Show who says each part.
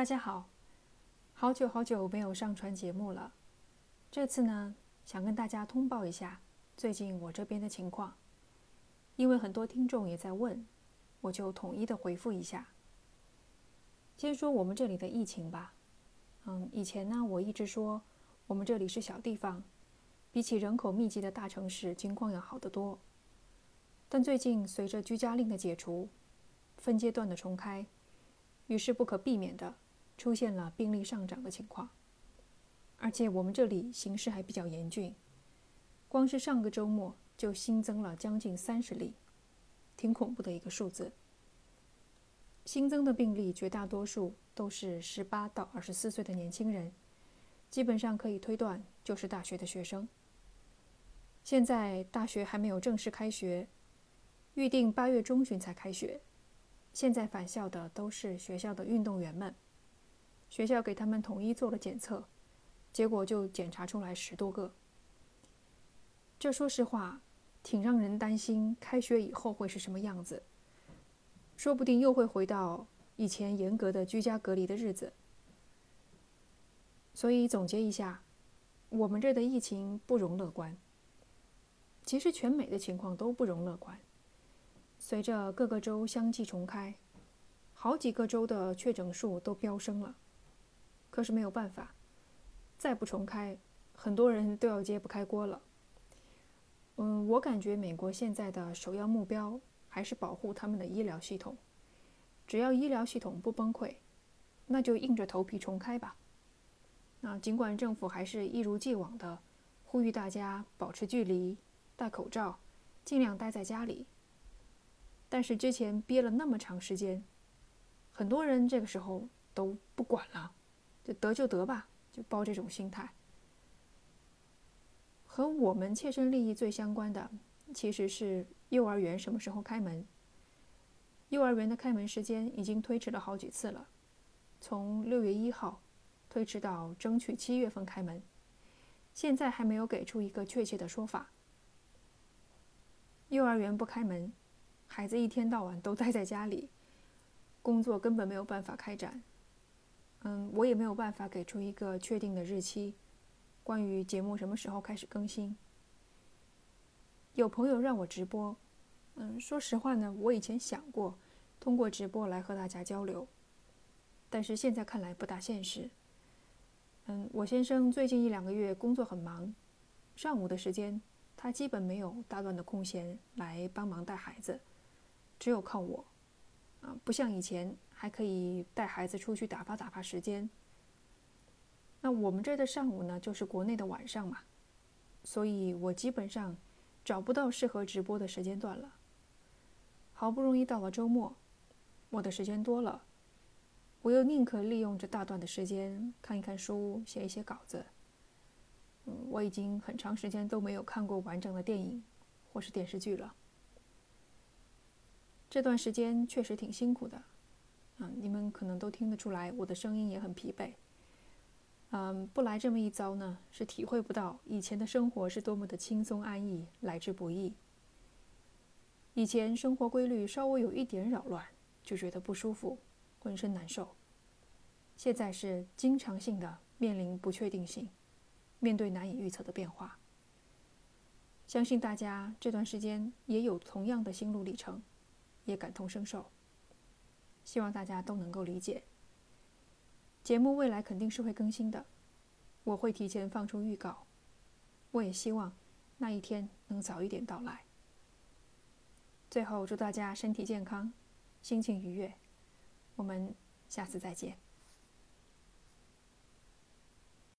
Speaker 1: 大家好，好久好久没有上传节目了。这次呢，想跟大家通报一下最近我这边的情况，因为很多听众也在问，我就统一的回复一下。先说我们这里的疫情吧。嗯，以前呢，我一直说我们这里是小地方，比起人口密集的大城市，情况要好得多。但最近随着居家令的解除，分阶段的重开，于是不可避免的出现了病例上涨的情况。而且我们这里形势还比较严峻，光是上个周末就新增了将近三十例，挺恐怖的一个数字。新增的病例绝大多数都是十八到二十四岁的年轻人，基本上可以推断就是大学的学生。现在大学还没有正式开学，预定八月中旬才开学。现在返校的都是学校的运动员们，学校给他们统一做了检测，结果就检查出来十多个。这说实话，挺让人担心，开学以后会是什么样子？说不定又会回到以前严格的居家隔离的日子。所以总结一下，我们这的疫情不容乐观。其实全美的情况都不容乐观。随着各个州相继重开，好几个州的确诊数都飙升了。可是没有办法，再不重开，很多人都要揭不开锅了。嗯，我感觉美国现在的首要目标还是保护他们的医疗系统。只要医疗系统不崩溃，那就硬着头皮重开吧。那尽管政府还是一如既往的呼吁大家保持距离、戴口罩、尽量待在家里。但是之前憋了那么长时间，很多人这个时候都不管了，就得就得吧，就抱这种心态。和我们切身利益最相关的，其实是幼儿园什么时候开门。幼儿园的开门时间已经推迟了好几次了，从六月一号推迟到争取七月份开门，现在还没有给出一个确切的说法。幼儿园不开门。孩子一天到晚都待在家里，工作根本没有办法开展。嗯，我也没有办法给出一个确定的日期，关于节目什么时候开始更新。有朋友让我直播，嗯，说实话呢，我以前想过通过直播来和大家交流，但是现在看来不大现实。嗯，我先生最近一两个月工作很忙，上午的时间他基本没有大段的空闲来帮忙带孩子。只有靠我，啊，不像以前还可以带孩子出去打发打发时间。那我们这的上午呢，就是国内的晚上嘛，所以我基本上找不到适合直播的时间段了。好不容易到了周末，我的时间多了，我又宁可利用这大段的时间看一看书，写一些稿子。嗯，我已经很长时间都没有看过完整的电影或是电视剧了。这段时间确实挺辛苦的，啊，你们可能都听得出来，我的声音也很疲惫。嗯，不来这么一遭呢，是体会不到以前的生活是多么的轻松安逸，来之不易。以前生活规律稍微有一点扰乱，就觉得不舒服，浑身难受。现在是经常性的面临不确定性，面对难以预测的变化。相信大家这段时间也有同样的心路历程。也感同身受，希望大家都能够理解。节目未来肯定是会更新的，我会提前放出预告。我也希望那一天能早一点到来。最后，祝大家身体健康，心情愉悦。我们下次再见。